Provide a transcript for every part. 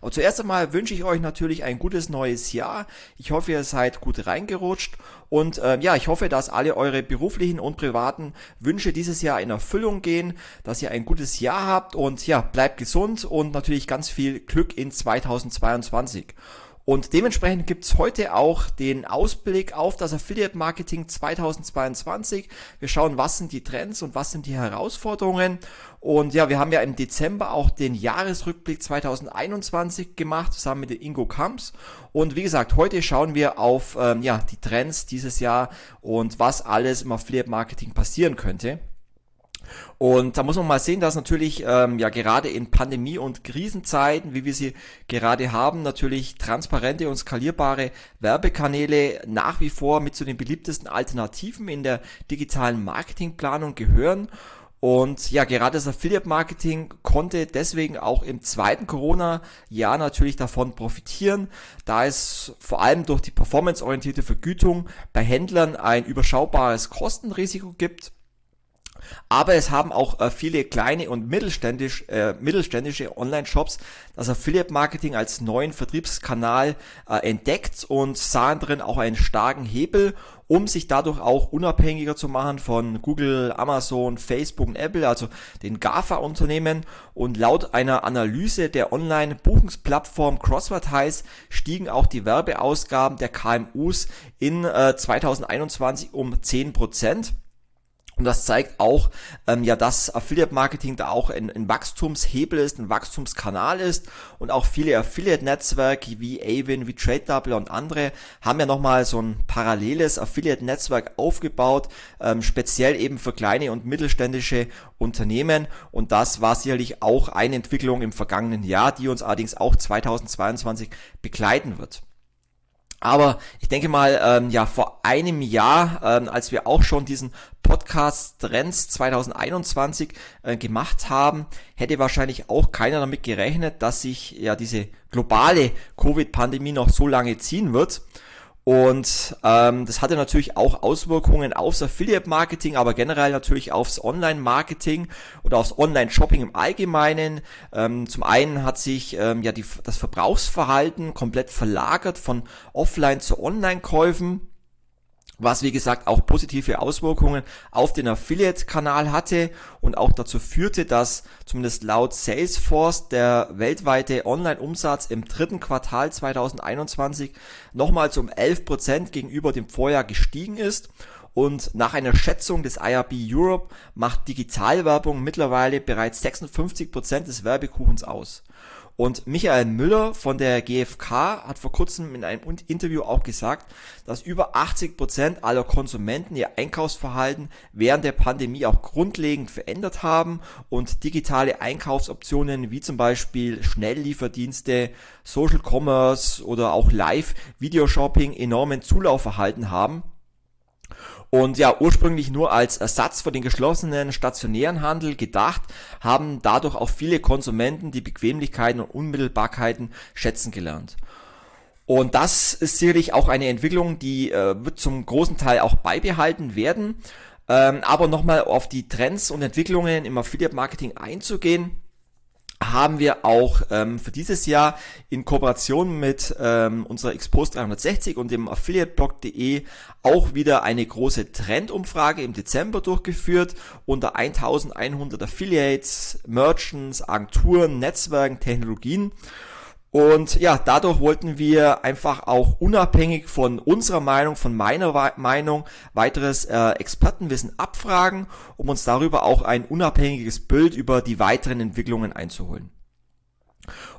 Aber zuerst einmal wünsche ich euch natürlich ein gutes neues Jahr. Ich hoffe, ihr seid gut reingerutscht und äh, ja, ich hoffe, dass alle eure beruflichen und privaten Wünsche dieses Jahr in Erfüllung gehen, dass ihr ein gutes Jahr habt und ja, bleibt gesund und natürlich ganz viel Glück in 2022. Und dementsprechend gibt's heute auch den Ausblick auf das Affiliate Marketing 2022. Wir schauen, was sind die Trends und was sind die Herausforderungen. Und ja, wir haben ja im Dezember auch den Jahresrückblick 2021 gemacht, zusammen mit Ingo Kamps. Und wie gesagt, heute schauen wir auf ähm, ja, die Trends dieses Jahr und was alles im Affiliate Marketing passieren könnte. Und da muss man mal sehen, dass natürlich ähm, ja gerade in Pandemie- und Krisenzeiten, wie wir sie gerade haben, natürlich transparente und skalierbare Werbekanäle nach wie vor mit zu den beliebtesten Alternativen in der digitalen Marketingplanung gehören. Und ja, gerade das Affiliate Marketing konnte deswegen auch im zweiten Corona-Jahr natürlich davon profitieren, da es vor allem durch die performanceorientierte Vergütung bei Händlern ein überschaubares Kostenrisiko gibt aber es haben auch äh, viele kleine und mittelständisch, äh, mittelständische Online-Shops das Affiliate-Marketing als neuen Vertriebskanal äh, entdeckt und sahen drin auch einen starken Hebel, um sich dadurch auch unabhängiger zu machen von Google, Amazon, Facebook und Apple, also den GAFA-Unternehmen. Und laut einer Analyse der Online-Buchungsplattform Crossvertise stiegen auch die Werbeausgaben der KMUs in äh, 2021 um 10%. Und das zeigt auch, ähm, ja, dass Affiliate Marketing da auch ein, ein, Wachstumshebel ist, ein Wachstumskanal ist und auch viele Affiliate-Netzwerke wie Avin, wie TradeDouble und andere haben ja nochmal so ein paralleles Affiliate-Netzwerk aufgebaut, ähm, speziell eben für kleine und mittelständische Unternehmen. Und das war sicherlich auch eine Entwicklung im vergangenen Jahr, die uns allerdings auch 2022 begleiten wird. Aber ich denke mal, ähm, ja, vor einem Jahr, ähm, als wir auch schon diesen Podcast Trends 2021 äh, gemacht haben, hätte wahrscheinlich auch keiner damit gerechnet, dass sich ja diese globale Covid-Pandemie noch so lange ziehen wird. Und ähm, das hatte natürlich auch Auswirkungen aufs Affiliate-Marketing, aber generell natürlich aufs Online-Marketing oder aufs Online-Shopping im Allgemeinen. Ähm, zum einen hat sich ähm, ja die, das Verbrauchsverhalten komplett verlagert von Offline zu Online-Käufen was wie gesagt auch positive Auswirkungen auf den Affiliate-Kanal hatte und auch dazu führte, dass zumindest laut Salesforce der weltweite Online-Umsatz im dritten Quartal 2021 nochmals um 11% gegenüber dem Vorjahr gestiegen ist. Und nach einer Schätzung des IRB Europe macht Digitalwerbung mittlerweile bereits 56% des Werbekuchens aus. Und Michael Müller von der GfK hat vor kurzem in einem Interview auch gesagt, dass über 80 Prozent aller Konsumenten ihr Einkaufsverhalten während der Pandemie auch grundlegend verändert haben und digitale Einkaufsoptionen wie zum Beispiel Schnelllieferdienste, Social Commerce oder auch Live-Videoshopping enormen Zulauf erhalten haben und ja, ursprünglich nur als Ersatz für den geschlossenen stationären Handel gedacht, haben dadurch auch viele Konsumenten die Bequemlichkeiten und Unmittelbarkeiten schätzen gelernt. Und das ist sicherlich auch eine Entwicklung, die äh, wird zum großen Teil auch beibehalten werden. Ähm, aber nochmal auf die Trends und Entwicklungen im Affiliate Marketing einzugehen haben wir auch ähm, für dieses Jahr in Kooperation mit ähm, unserer Expos 360 und dem Affiliateblog.de auch wieder eine große Trendumfrage im Dezember durchgeführt unter 1100 Affiliates, Merchants, Agenturen, Netzwerken, Technologien. Und ja, dadurch wollten wir einfach auch unabhängig von unserer Meinung, von meiner Meinung, weiteres äh, Expertenwissen abfragen, um uns darüber auch ein unabhängiges Bild über die weiteren Entwicklungen einzuholen.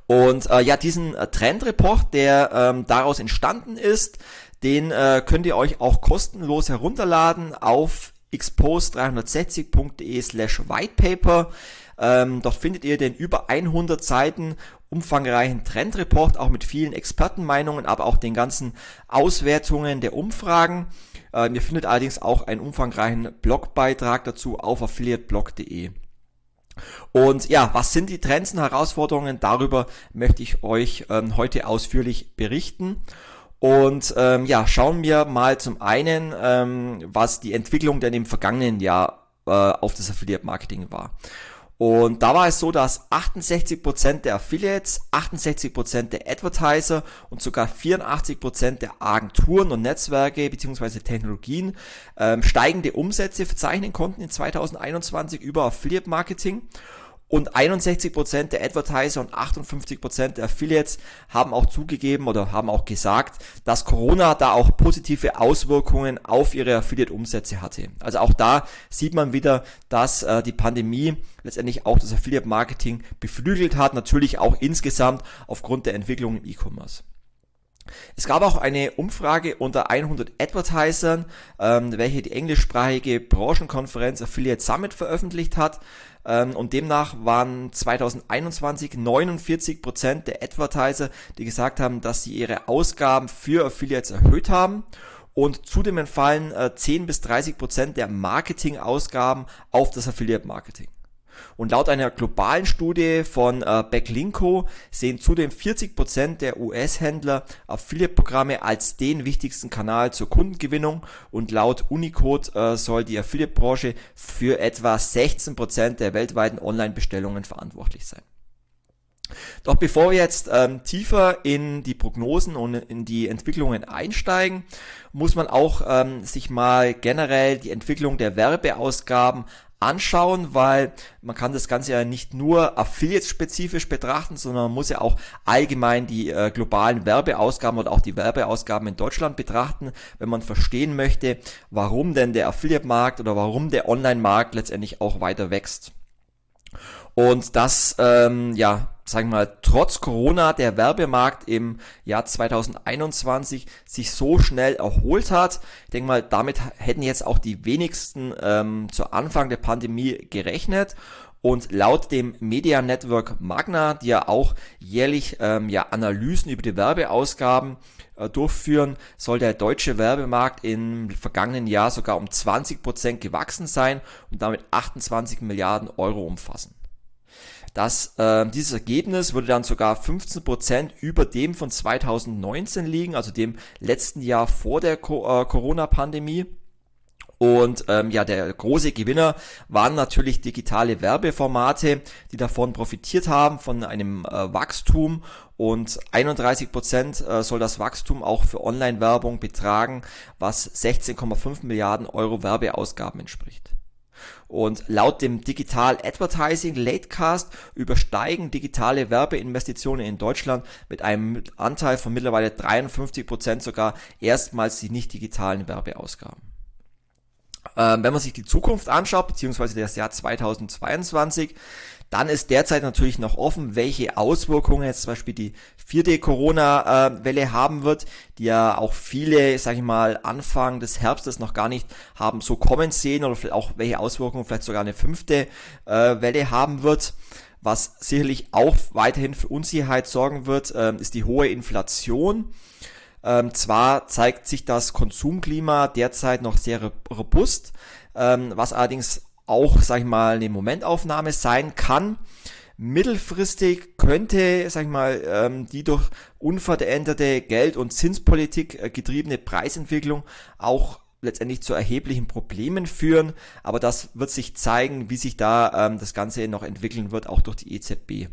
Und äh, ja, diesen äh, Trendreport, der ähm, daraus entstanden ist, den äh, könnt ihr euch auch kostenlos herunterladen auf expose360.de slash whitepaper. Ähm, dort findet ihr den über 100 Seiten umfangreichen Trendreport, auch mit vielen Expertenmeinungen, aber auch den ganzen Auswertungen der Umfragen. Ähm, ihr findet allerdings auch einen umfangreichen Blogbeitrag dazu auf affiliateblog.de. Und ja, was sind die Trends und Herausforderungen? Darüber möchte ich euch ähm, heute ausführlich berichten. Und ähm, ja, schauen wir mal zum einen, ähm, was die Entwicklung denn im vergangenen Jahr äh, auf das Affiliate Marketing war. Und da war es so, dass 68% der Affiliates, 68% der Advertiser und sogar 84% der Agenturen und Netzwerke bzw. Technologien ähm, steigende Umsätze verzeichnen konnten in 2021 über Affiliate Marketing. Und 61% der Advertiser und 58% der Affiliates haben auch zugegeben oder haben auch gesagt, dass Corona da auch positive Auswirkungen auf ihre Affiliate-Umsätze hatte. Also auch da sieht man wieder, dass äh, die Pandemie letztendlich auch das Affiliate-Marketing beflügelt hat, natürlich auch insgesamt aufgrund der Entwicklung im E-Commerce. Es gab auch eine Umfrage unter 100 Advertisern, ähm, welche die englischsprachige Branchenkonferenz Affiliate Summit veröffentlicht hat. Ähm, und demnach waren 2021 49 Prozent der Advertiser, die gesagt haben, dass sie ihre Ausgaben für Affiliates erhöht haben. Und zudem entfallen äh, 10 bis 30 Prozent der Marketingausgaben auf das Affiliate Marketing. Und laut einer globalen Studie von äh, Backlinko sehen zudem 40% der US-Händler Affiliate-Programme als den wichtigsten Kanal zur Kundengewinnung und laut Unicode äh, soll die Affiliate-Branche für etwa 16% der weltweiten Online-Bestellungen verantwortlich sein. Doch bevor wir jetzt ähm, tiefer in die Prognosen und in die Entwicklungen einsteigen, muss man auch ähm, sich mal generell die Entwicklung der Werbeausgaben anschauen, weil man kann das Ganze ja nicht nur affiliate-spezifisch betrachten, sondern man muss ja auch allgemein die äh, globalen Werbeausgaben oder auch die Werbeausgaben in Deutschland betrachten, wenn man verstehen möchte, warum denn der Affiliate-Markt oder warum der Online-Markt letztendlich auch weiter wächst. Und das, ähm, ja, sagen wir mal, trotz Corona der Werbemarkt im Jahr 2021 sich so schnell erholt hat. Ich denke mal, damit hätten jetzt auch die wenigsten ähm, zu Anfang der Pandemie gerechnet. Und laut dem Media Network Magna, die ja auch jährlich ähm, ja, Analysen über die Werbeausgaben äh, durchführen, soll der deutsche Werbemarkt im vergangenen Jahr sogar um 20 Prozent gewachsen sein und damit 28 Milliarden Euro umfassen. Das, äh, dieses Ergebnis würde dann sogar 15% über dem von 2019 liegen, also dem letzten Jahr vor der Co äh, Corona-Pandemie. Und ähm, ja, der große Gewinner waren natürlich digitale Werbeformate, die davon profitiert haben, von einem äh, Wachstum. Und 31 Prozent äh, soll das Wachstum auch für Online-Werbung betragen, was 16,5 Milliarden Euro Werbeausgaben entspricht. Und laut dem Digital Advertising Latecast übersteigen digitale Werbeinvestitionen in Deutschland mit einem Anteil von mittlerweile 53 Prozent sogar erstmals die nicht digitalen Werbeausgaben. Ähm, wenn man sich die Zukunft anschaut, beziehungsweise das Jahr 2022, dann ist derzeit natürlich noch offen, welche Auswirkungen jetzt zum Beispiel die vierte Corona-Welle haben wird, die ja auch viele, sag ich mal, Anfang des Herbstes noch gar nicht haben so kommen sehen oder auch welche Auswirkungen vielleicht sogar eine fünfte äh, Welle haben wird. Was sicherlich auch weiterhin für Unsicherheit sorgen wird, äh, ist die hohe Inflation. Ähm, zwar zeigt sich das Konsumklima derzeit noch sehr robust, ähm, was allerdings auch, sag ich mal, eine Momentaufnahme sein kann. Mittelfristig könnte, sag ich mal, ähm, die durch unveränderte Geld- und Zinspolitik äh, getriebene Preisentwicklung auch letztendlich zu erheblichen Problemen führen. Aber das wird sich zeigen, wie sich da ähm, das Ganze noch entwickeln wird, auch durch die EZB.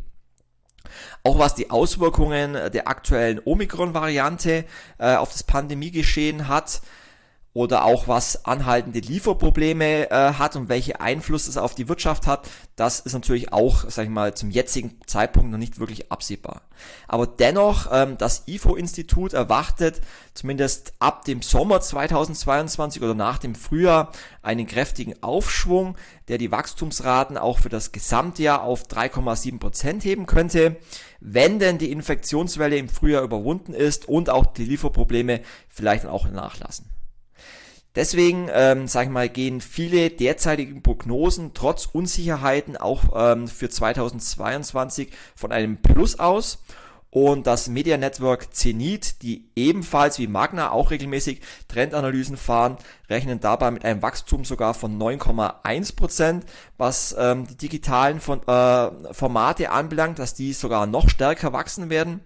Auch was die Auswirkungen der aktuellen Omikron-Variante äh, auf das Pandemiegeschehen hat, oder auch was anhaltende Lieferprobleme äh, hat und welche Einfluss es auf die Wirtschaft hat, das ist natürlich auch, sag ich mal, zum jetzigen Zeitpunkt noch nicht wirklich absehbar. Aber dennoch, ähm, das IFO-Institut erwartet zumindest ab dem Sommer 2022 oder nach dem Frühjahr einen kräftigen Aufschwung, der die Wachstumsraten auch für das Gesamtjahr auf 3,7 Prozent heben könnte, wenn denn die Infektionswelle im Frühjahr überwunden ist und auch die Lieferprobleme vielleicht auch nachlassen. Deswegen, ähm, sage ich mal, gehen viele derzeitigen Prognosen trotz Unsicherheiten auch ähm, für 2022 von einem Plus aus. Und das Media Network Zenit, die ebenfalls wie Magna auch regelmäßig Trendanalysen fahren, rechnen dabei mit einem Wachstum sogar von 9,1 Prozent, was ähm, die digitalen von, äh, Formate anbelangt, dass die sogar noch stärker wachsen werden.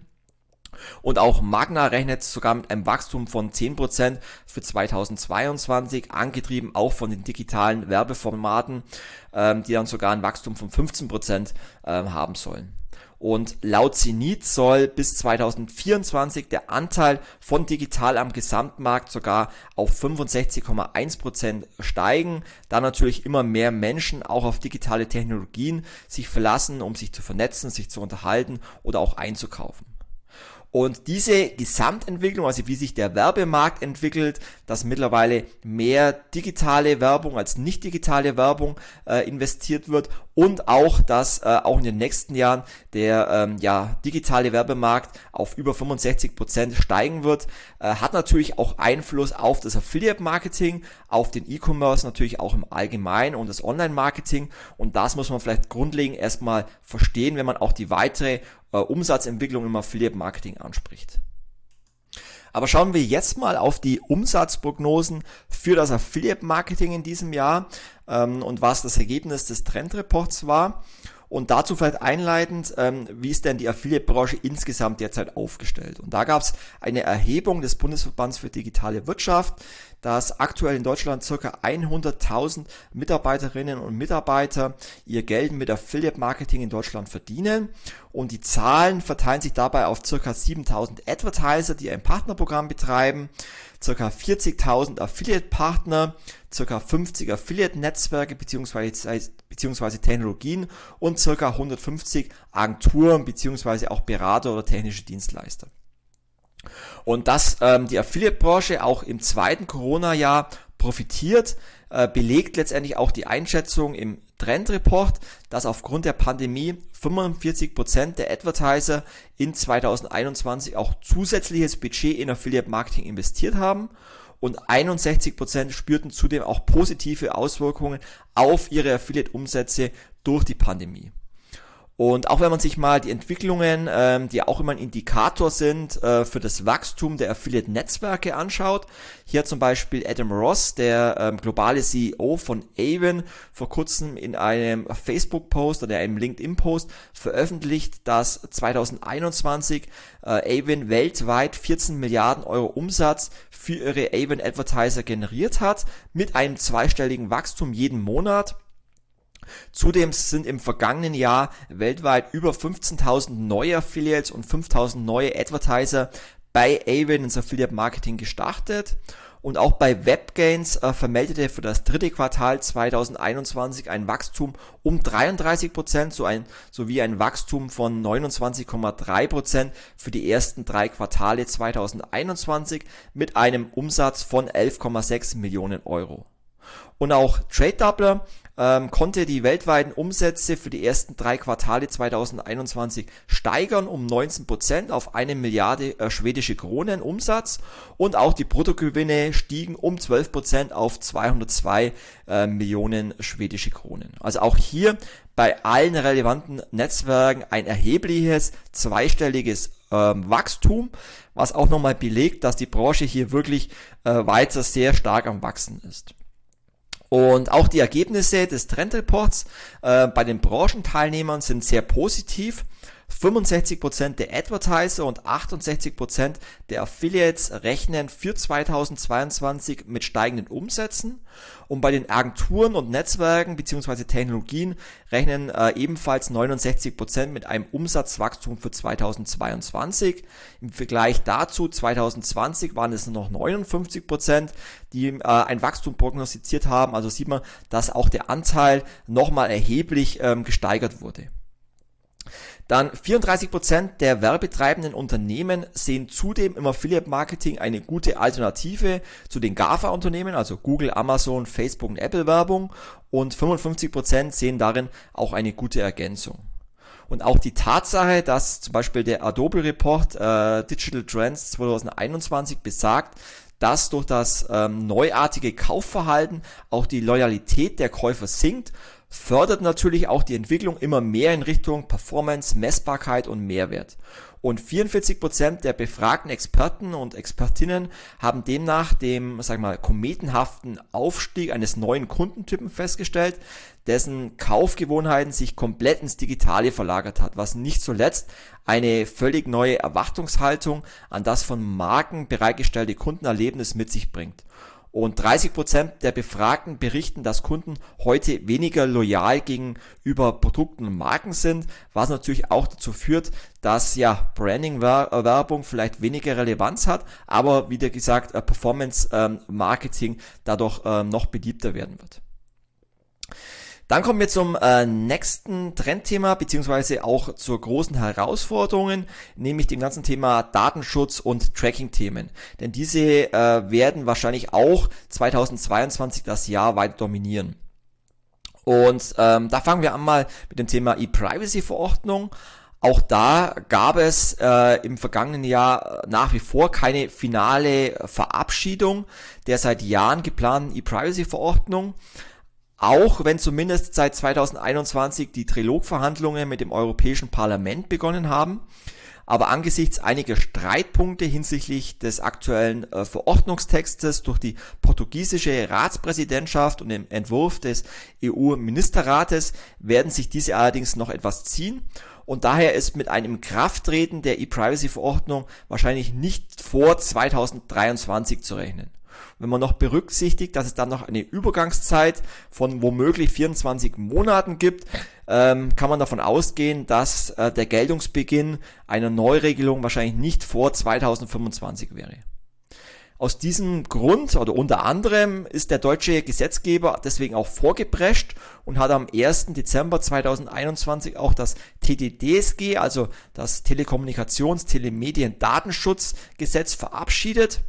Und auch Magna rechnet sogar mit einem Wachstum von 10% für 2022, angetrieben auch von den digitalen Werbeformaten, ähm, die dann sogar ein Wachstum von 15% ähm, haben sollen. Und laut Zenit soll bis 2024 der Anteil von digital am Gesamtmarkt sogar auf 65,1% steigen, da natürlich immer mehr Menschen auch auf digitale Technologien sich verlassen, um sich zu vernetzen, sich zu unterhalten oder auch einzukaufen. Und diese Gesamtentwicklung, also wie sich der Werbemarkt entwickelt, dass mittlerweile mehr digitale Werbung als nicht digitale Werbung äh, investiert wird und auch, dass äh, auch in den nächsten Jahren der ähm, ja, digitale Werbemarkt auf über 65 Prozent steigen wird, äh, hat natürlich auch Einfluss auf das Affiliate-Marketing, auf den E-Commerce natürlich auch im Allgemeinen und das Online-Marketing. Und das muss man vielleicht grundlegend erstmal verstehen, wenn man auch die weitere äh, Umsatzentwicklung im Affiliate-Marketing anspricht. Aber schauen wir jetzt mal auf die Umsatzprognosen für das Affiliate-Marketing in diesem Jahr ähm, und was das Ergebnis des Trendreports war. Und dazu vielleicht einleitend, ähm, wie ist denn die Affiliate-Branche insgesamt derzeit aufgestellt? Und da gab es eine Erhebung des Bundesverbands für digitale Wirtschaft, dass aktuell in Deutschland circa 100.000 Mitarbeiterinnen und Mitarbeiter ihr Geld mit Affiliate-Marketing in Deutschland verdienen. Und die Zahlen verteilen sich dabei auf circa 7.000 Advertiser, die ein Partnerprogramm betreiben, circa 40.000 Affiliate-Partner, circa 50 Affiliate-Netzwerke beziehungsweise, beziehungsweise Technologien und circa 150 Agenturen beziehungsweise auch Berater oder technische Dienstleister. Und dass ähm, die Affiliate-Branche auch im zweiten Corona-Jahr profitiert, äh, belegt letztendlich auch die Einschätzung im Trendreport, dass aufgrund der Pandemie 45% der Advertiser in 2021 auch zusätzliches Budget in Affiliate Marketing investiert haben und 61% spürten zudem auch positive Auswirkungen auf ihre Affiliate-Umsätze durch die Pandemie. Und auch wenn man sich mal die Entwicklungen, ähm, die auch immer ein Indikator sind äh, für das Wachstum der Affiliate-Netzwerke anschaut, hier zum Beispiel Adam Ross, der ähm, globale CEO von Avon, vor kurzem in einem Facebook-Post oder einem LinkedIn-Post veröffentlicht, dass 2021 äh, Avon weltweit 14 Milliarden Euro Umsatz für ihre Avon Advertiser generiert hat, mit einem zweistelligen Wachstum jeden Monat. Zudem sind im vergangenen Jahr weltweit über 15.000 neue Affiliates und 5.000 neue Advertiser bei Avon ins Affiliate Marketing gestartet. Und auch bei WebGains äh, vermeldete für das dritte Quartal 2021 ein Wachstum um 33% so ein, sowie ein Wachstum von 29,3% für die ersten drei Quartale 2021 mit einem Umsatz von 11,6 Millionen Euro. Und auch Trade Doubler ähm, konnte die weltweiten Umsätze für die ersten drei Quartale 2021 steigern um 19% auf eine Milliarde äh, schwedische Kronen Umsatz und auch die Bruttogewinne stiegen um 12% auf 202 äh, Millionen schwedische Kronen. Also auch hier bei allen relevanten Netzwerken ein erhebliches zweistelliges ähm, Wachstum, was auch nochmal belegt, dass die Branche hier wirklich äh, weiter sehr stark am Wachsen ist. Und auch die Ergebnisse des Trendreports äh, bei den Branchenteilnehmern sind sehr positiv. 65% der Advertiser und 68% der Affiliates rechnen für 2022 mit steigenden Umsätzen und bei den Agenturen und Netzwerken bzw. Technologien rechnen äh, ebenfalls 69% mit einem Umsatzwachstum für 2022. Im Vergleich dazu 2020 waren es nur noch 59%, die äh, ein Wachstum prognostiziert haben. Also sieht man, dass auch der Anteil nochmal erheblich ähm, gesteigert wurde. Dann 34% der werbetreibenden Unternehmen sehen zudem im Affiliate Marketing eine gute Alternative zu den GAFA-Unternehmen, also Google, Amazon, Facebook und Apple Werbung und 55% sehen darin auch eine gute Ergänzung. Und auch die Tatsache, dass zum Beispiel der Adobe Report äh, Digital Trends 2021 besagt, dass durch das ähm, neuartige Kaufverhalten auch die Loyalität der Käufer sinkt, fördert natürlich auch die Entwicklung immer mehr in Richtung Performance, Messbarkeit und Mehrwert. Und 44 Prozent der befragten Experten und Expertinnen haben demnach dem, sag mal, kometenhaften Aufstieg eines neuen Kundentypen festgestellt, dessen Kaufgewohnheiten sich komplett ins Digitale verlagert hat, was nicht zuletzt eine völlig neue Erwartungshaltung an das von Marken bereitgestellte Kundenerlebnis mit sich bringt. Und 30% der Befragten berichten, dass Kunden heute weniger loyal gegenüber Produkten und Marken sind, was natürlich auch dazu führt, dass ja Branding-Werbung vielleicht weniger Relevanz hat, aber wie gesagt, Performance-Marketing dadurch ähm, noch beliebter werden wird. Dann kommen wir zum äh, nächsten Trendthema, beziehungsweise auch zur großen Herausforderungen, nämlich dem ganzen Thema Datenschutz und Tracking-Themen. Denn diese äh, werden wahrscheinlich auch 2022 das Jahr weiter dominieren. Und ähm, da fangen wir an mal mit dem Thema E-Privacy-Verordnung. Auch da gab es äh, im vergangenen Jahr nach wie vor keine finale Verabschiedung der seit Jahren geplanten E-Privacy-Verordnung. Auch wenn zumindest seit 2021 die Trilogverhandlungen mit dem Europäischen Parlament begonnen haben. Aber angesichts einiger Streitpunkte hinsichtlich des aktuellen äh, Verordnungstextes durch die portugiesische Ratspräsidentschaft und dem Entwurf des EU-Ministerrates werden sich diese allerdings noch etwas ziehen. Und daher ist mit einem Krafttreten der E-Privacy-Verordnung wahrscheinlich nicht vor 2023 zu rechnen. Wenn man noch berücksichtigt, dass es dann noch eine Übergangszeit von womöglich 24 Monaten gibt, ähm, kann man davon ausgehen, dass äh, der Geltungsbeginn einer Neuregelung wahrscheinlich nicht vor 2025 wäre. Aus diesem Grund oder unter anderem ist der deutsche Gesetzgeber deswegen auch vorgeprescht und hat am 1. Dezember 2021 auch das TTDSG, also das Telekommunikations-Telemedien-Datenschutzgesetz verabschiedet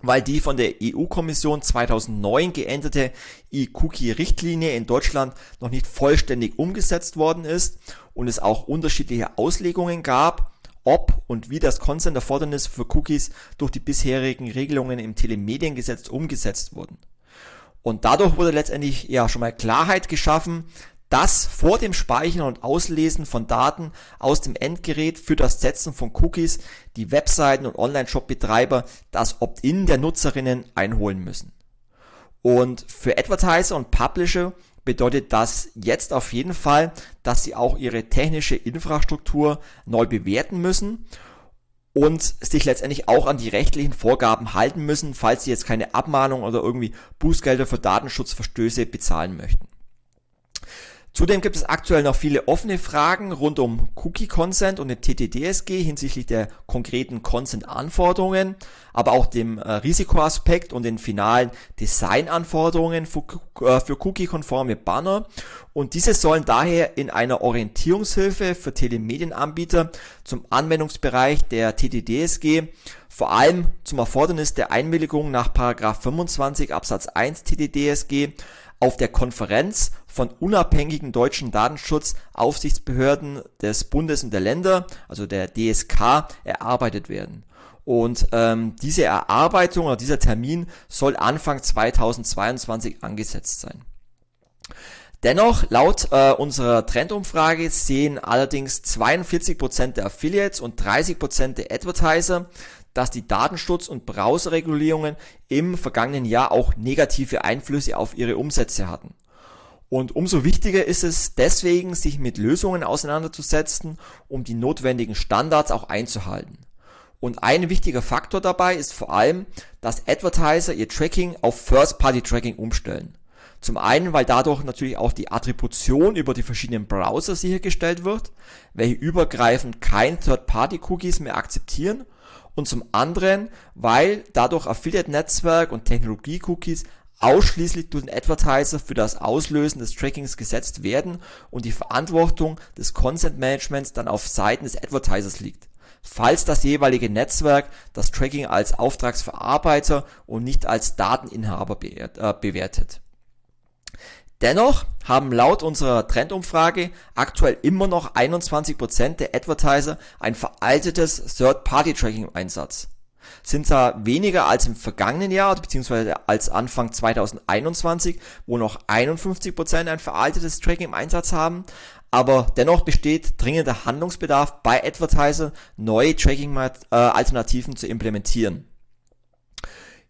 weil die von der EU-Kommission 2009 geänderte E-Cookie-Richtlinie in Deutschland noch nicht vollständig umgesetzt worden ist und es auch unterschiedliche Auslegungen gab, ob und wie das Consent-Erfordernis für Cookies durch die bisherigen Regelungen im Telemediengesetz umgesetzt wurden. Und dadurch wurde letztendlich ja schon mal Klarheit geschaffen, dass vor dem Speichern und Auslesen von Daten aus dem Endgerät für das Setzen von Cookies die Webseiten und Online-Shop-Betreiber das Opt-in der Nutzerinnen einholen müssen. Und für Advertiser und Publisher bedeutet das jetzt auf jeden Fall, dass sie auch ihre technische Infrastruktur neu bewerten müssen und sich letztendlich auch an die rechtlichen Vorgaben halten müssen, falls sie jetzt keine Abmahnung oder irgendwie Bußgelder für Datenschutzverstöße bezahlen möchten. Zudem gibt es aktuell noch viele offene Fragen rund um Cookie Consent und den TTDSG hinsichtlich der konkreten Consent-Anforderungen, aber auch dem äh, Risikoaspekt und den finalen Designanforderungen für, äh, für Cookie-konforme Banner. Und diese sollen daher in einer Orientierungshilfe für Telemedienanbieter zum Anwendungsbereich der TTDSG vor allem zum Erfordernis der Einwilligung nach 25 Absatz 1 TTDSG auf der Konferenz von unabhängigen deutschen Datenschutzaufsichtsbehörden des Bundes und der Länder, also der DSK, erarbeitet werden. Und ähm, diese Erarbeitung oder dieser Termin soll Anfang 2022 angesetzt sein. Dennoch, laut äh, unserer Trendumfrage sehen allerdings 42% der Affiliates und 30% der Advertiser dass die Datenschutz- und Browserregulierungen im vergangenen Jahr auch negative Einflüsse auf ihre Umsätze hatten. Und umso wichtiger ist es deswegen, sich mit Lösungen auseinanderzusetzen, um die notwendigen Standards auch einzuhalten. Und ein wichtiger Faktor dabei ist vor allem, dass Advertiser ihr Tracking auf First-Party-Tracking umstellen. Zum einen, weil dadurch natürlich auch die Attribution über die verschiedenen Browser sichergestellt wird, welche übergreifend kein Third-Party-Cookies mehr akzeptieren und zum anderen, weil dadurch Affiliate-Netzwerk und Technologie-Cookies ausschließlich durch den Advertiser für das Auslösen des Trackings gesetzt werden und die Verantwortung des Consent Managements dann auf Seiten des Advertisers liegt. Falls das jeweilige Netzwerk das Tracking als Auftragsverarbeiter und nicht als Dateninhaber äh, bewertet. Dennoch haben laut unserer Trendumfrage aktuell immer noch 21% der Advertiser ein veraltetes Third-Party-Tracking im Einsatz. sind zwar weniger als im vergangenen Jahr, beziehungsweise als Anfang 2021, wo noch 51% ein veraltetes Tracking im Einsatz haben, aber dennoch besteht dringender Handlungsbedarf bei Advertiser, neue Tracking-Alternativen zu implementieren.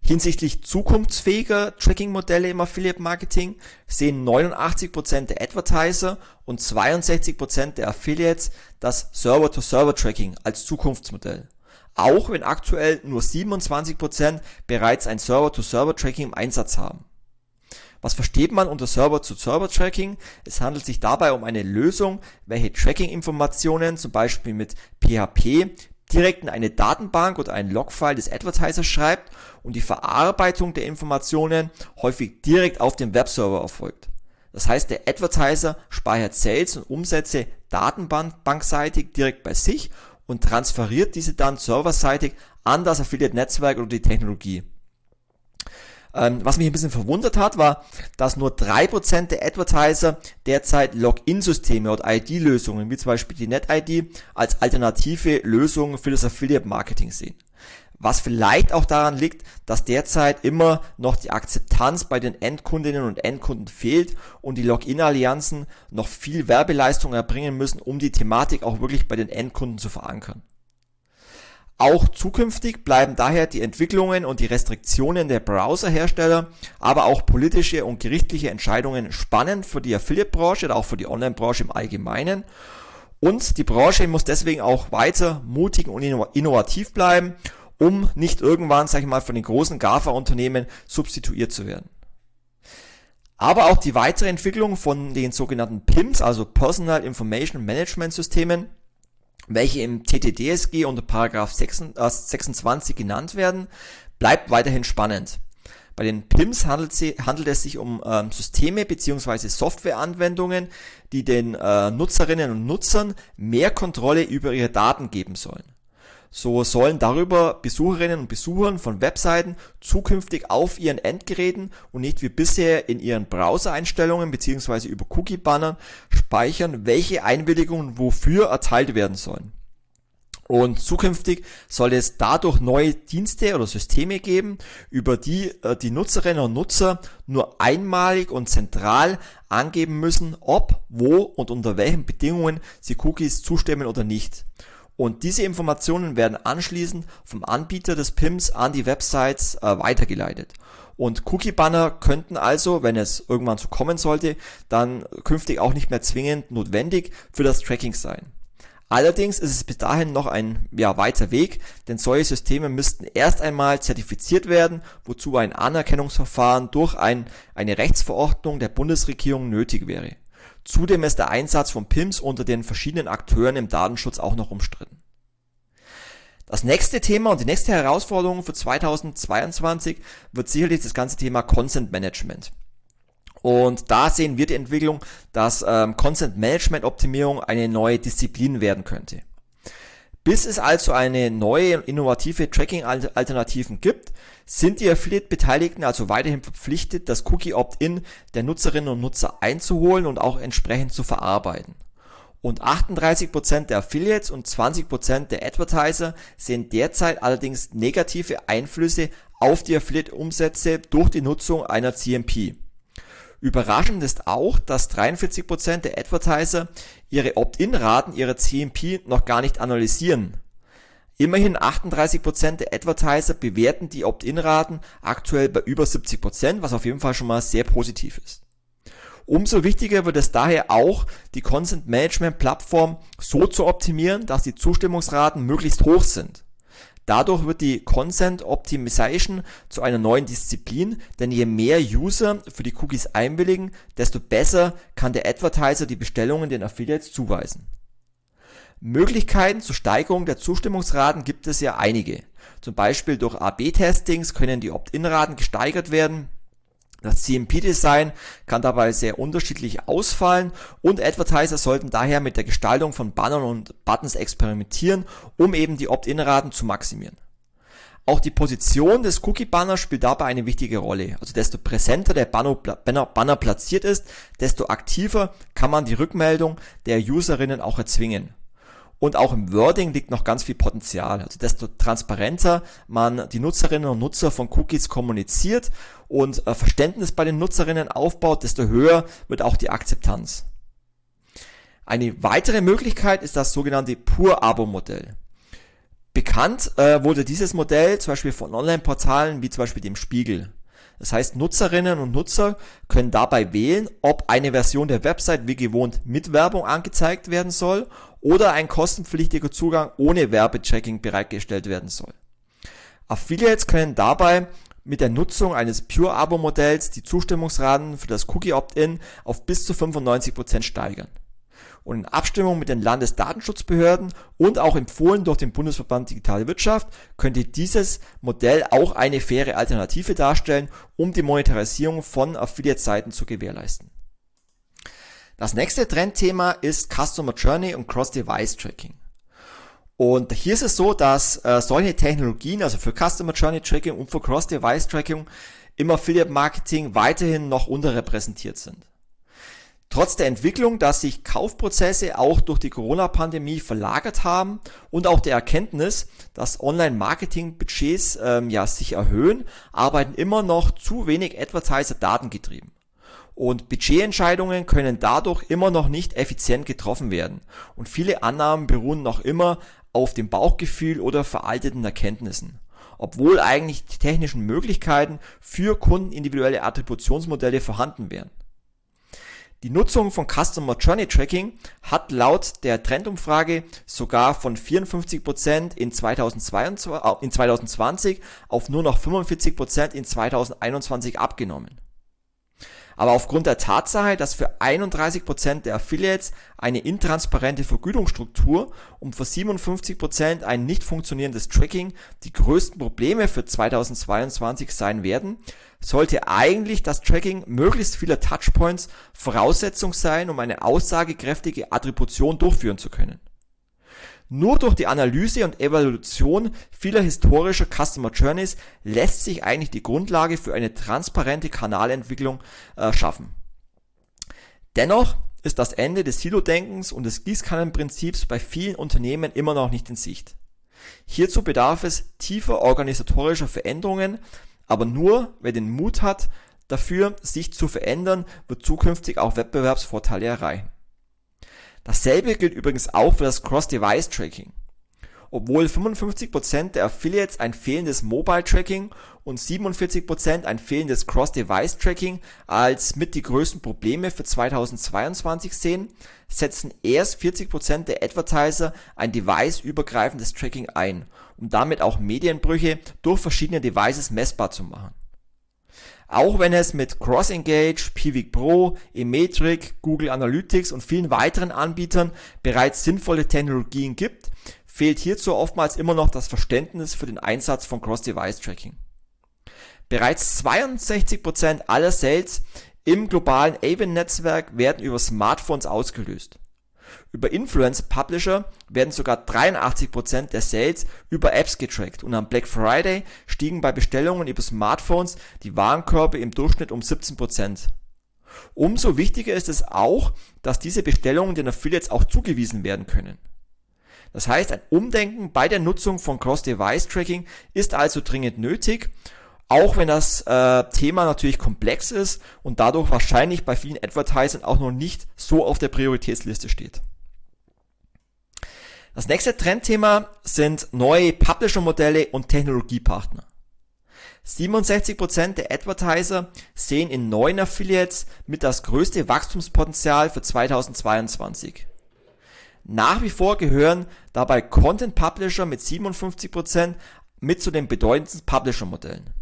Hinsichtlich zukunftsfähiger Tracking-Modelle im Affiliate-Marketing sehen 89% der Advertiser und 62% der Affiliates das Server-to-Server-Tracking als Zukunftsmodell. Auch wenn aktuell nur 27% bereits ein Server-to-Server-Tracking im Einsatz haben. Was versteht man unter Server-to-Server-Tracking? Es handelt sich dabei um eine Lösung, welche Tracking-Informationen zum Beispiel mit PHP direkt in eine Datenbank oder ein Logfile des Advertisers schreibt und die Verarbeitung der Informationen häufig direkt auf dem Webserver erfolgt. Das heißt, der Advertiser speichert Sales und Umsätze datenbankseitig direkt bei sich und transferiert diese dann serverseitig an das Affiliate-Netzwerk oder die Technologie. Ähm, was mich ein bisschen verwundert hat, war, dass nur 3% der Advertiser derzeit Login-Systeme oder ID-Lösungen, wie zum Beispiel die NetID, als alternative Lösung für das Affiliate-Marketing sehen. Was vielleicht auch daran liegt, dass derzeit immer noch die Akzeptanz bei den Endkundinnen und Endkunden fehlt und die Login-Allianzen noch viel Werbeleistung erbringen müssen, um die Thematik auch wirklich bei den Endkunden zu verankern. Auch zukünftig bleiben daher die Entwicklungen und die Restriktionen der Browserhersteller, aber auch politische und gerichtliche Entscheidungen spannend für die Affiliate-Branche oder auch für die Online-Branche im Allgemeinen. Und die Branche muss deswegen auch weiter mutig und innovativ bleiben, um nicht irgendwann, sag ich mal, von den großen GAFA-Unternehmen substituiert zu werden. Aber auch die weitere Entwicklung von den sogenannten PIMS, also Personal Information Management Systemen, welche im TTDSG unter Paragraph 26 äh, genannt werden, bleibt weiterhin spannend. Bei den PIMS handelt, sie, handelt es sich um ähm, Systeme bzw. Softwareanwendungen, die den äh, Nutzerinnen und Nutzern mehr Kontrolle über ihre Daten geben sollen. So sollen darüber Besucherinnen und Besuchern von Webseiten zukünftig auf ihren Endgeräten und nicht wie bisher in ihren Browser-Einstellungen bzw. über Cookie-Bannern speichern, welche Einwilligungen wofür erteilt werden sollen. Und zukünftig soll es dadurch neue Dienste oder Systeme geben, über die äh, die Nutzerinnen und Nutzer nur einmalig und zentral angeben müssen, ob, wo und unter welchen Bedingungen sie Cookies zustimmen oder nicht. Und diese Informationen werden anschließend vom Anbieter des PIMs an die Websites äh, weitergeleitet. Und Cookie-Banner könnten also, wenn es irgendwann so kommen sollte, dann künftig auch nicht mehr zwingend notwendig für das Tracking sein. Allerdings ist es bis dahin noch ein ja, weiter Weg, denn solche Systeme müssten erst einmal zertifiziert werden, wozu ein Anerkennungsverfahren durch ein, eine Rechtsverordnung der Bundesregierung nötig wäre. Zudem ist der Einsatz von PIMS unter den verschiedenen Akteuren im Datenschutz auch noch umstritten. Das nächste Thema und die nächste Herausforderung für 2022 wird sicherlich das ganze Thema Consent Management. Und da sehen wir die Entwicklung, dass ähm, Consent Management Optimierung eine neue Disziplin werden könnte. Bis es also eine neue innovative Tracking-Alternativen gibt, sind die Affiliate-Beteiligten also weiterhin verpflichtet, das Cookie-Opt-in der Nutzerinnen und Nutzer einzuholen und auch entsprechend zu verarbeiten. Und 38% der Affiliates und 20% der Advertiser sehen derzeit allerdings negative Einflüsse auf die Affiliate-Umsätze durch die Nutzung einer CMP. Überraschend ist auch, dass 43% der Advertiser ihre Opt-in-Raten ihrer CMP noch gar nicht analysieren. Immerhin 38% der Advertiser bewerten die Opt-in-Raten aktuell bei über 70%, was auf jeden Fall schon mal sehr positiv ist. Umso wichtiger wird es daher auch, die Consent Management Plattform so zu optimieren, dass die Zustimmungsraten möglichst hoch sind. Dadurch wird die Consent Optimization zu einer neuen Disziplin, denn je mehr User für die Cookies einwilligen, desto besser kann der Advertiser die Bestellungen den Affiliates zuweisen. Möglichkeiten zur Steigerung der Zustimmungsraten gibt es ja einige. Zum Beispiel durch AB-Testings können die Opt-in-Raten gesteigert werden das CMP-Design kann dabei sehr unterschiedlich ausfallen und Advertiser sollten daher mit der Gestaltung von Bannern und Buttons experimentieren, um eben die Opt-in-Raten zu maximieren. Auch die Position des Cookie-Banners spielt dabei eine wichtige Rolle. Also desto präsenter der Banner, platziert ist, desto aktiver kann man die Rückmeldung der Userinnen auch erzwingen. Und auch im Wording liegt noch ganz viel Potenzial. Also desto transparenter man die Nutzerinnen und Nutzer von Cookies kommuniziert und äh, Verständnis bei den Nutzerinnen aufbaut, desto höher wird auch die Akzeptanz. Eine weitere Möglichkeit ist das sogenannte Pur-Abo-Modell. Bekannt äh, wurde dieses Modell zum Beispiel von Online-Portalen wie zum Beispiel dem Spiegel. Das heißt, Nutzerinnen und Nutzer können dabei wählen, ob eine Version der Website wie gewohnt mit Werbung angezeigt werden soll oder ein kostenpflichtiger Zugang ohne Werbetracking bereitgestellt werden soll. Affiliates können dabei mit der Nutzung eines Pure-Abo-Modells die Zustimmungsraten für das Cookie-Opt-in auf bis zu 95% steigern und in Abstimmung mit den Landesdatenschutzbehörden und auch empfohlen durch den Bundesverband Digitale Wirtschaft könnte dieses Modell auch eine faire Alternative darstellen, um die Monetarisierung von Affiliate-Seiten zu gewährleisten. Das nächste Trendthema ist Customer Journey und Cross-Device Tracking. Und hier ist es so, dass äh, solche Technologien, also für Customer Journey Tracking und für Cross-Device Tracking im Affiliate Marketing weiterhin noch unterrepräsentiert sind. Trotz der Entwicklung, dass sich Kaufprozesse auch durch die Corona-Pandemie verlagert haben und auch der Erkenntnis, dass Online-Marketing-Budgets ähm, ja, sich erhöhen, arbeiten immer noch zu wenig Advertiser datengetrieben. Und Budgetentscheidungen können dadurch immer noch nicht effizient getroffen werden. Und viele Annahmen beruhen noch immer auf dem Bauchgefühl oder veralteten Erkenntnissen. Obwohl eigentlich die technischen Möglichkeiten für kundenindividuelle Attributionsmodelle vorhanden wären. Die Nutzung von Customer Journey Tracking hat laut der Trendumfrage sogar von 54% in, 2022, äh, in 2020 auf nur noch 45% in 2021 abgenommen. Aber aufgrund der Tatsache, dass für 31% der Affiliates eine intransparente Vergütungsstruktur und für 57% ein nicht funktionierendes Tracking die größten Probleme für 2022 sein werden, sollte eigentlich das Tracking möglichst vieler Touchpoints Voraussetzung sein, um eine aussagekräftige Attribution durchführen zu können. Nur durch die Analyse und Evaluation vieler historischer Customer Journeys lässt sich eigentlich die Grundlage für eine transparente Kanalentwicklung äh, schaffen. Dennoch ist das Ende des Silo-Denkens und des Gießkannenprinzips bei vielen Unternehmen immer noch nicht in Sicht. Hierzu bedarf es tiefer organisatorischer Veränderungen, aber nur wer den Mut hat, dafür sich zu verändern, wird zukünftig auch Wettbewerbsvorteile erreichen. Dasselbe gilt übrigens auch für das Cross-Device-Tracking. Obwohl 55% der Affiliates ein fehlendes Mobile-Tracking und 47% ein fehlendes Cross-Device-Tracking als mit die größten Probleme für 2022 sehen, setzen erst 40% der Advertiser ein device-übergreifendes Tracking ein, um damit auch Medienbrüche durch verschiedene Devices messbar zu machen. Auch wenn es mit CrossEngage, Pivik Pro, Emetric, Google Analytics und vielen weiteren Anbietern bereits sinnvolle Technologien gibt, fehlt hierzu oftmals immer noch das Verständnis für den Einsatz von Cross-Device-Tracking. Bereits 62% aller Sales im globalen Avon-Netzwerk werden über Smartphones ausgelöst. Über Influence Publisher werden sogar 83% der Sales über Apps getrackt und am Black Friday stiegen bei Bestellungen über Smartphones die Warenkörbe im Durchschnitt um 17%. Umso wichtiger ist es auch, dass diese Bestellungen den Affiliates auch zugewiesen werden können. Das heißt, ein Umdenken bei der Nutzung von Cross-Device-Tracking ist also dringend nötig, auch wenn das äh, Thema natürlich komplex ist und dadurch wahrscheinlich bei vielen Advertisern auch noch nicht so auf der Prioritätsliste steht. Das nächste Trendthema sind neue Publisher-Modelle und Technologiepartner. 67% der Advertiser sehen in neuen Affiliates mit das größte Wachstumspotenzial für 2022. Nach wie vor gehören dabei Content Publisher mit 57% mit zu den bedeutendsten Publisher-Modellen.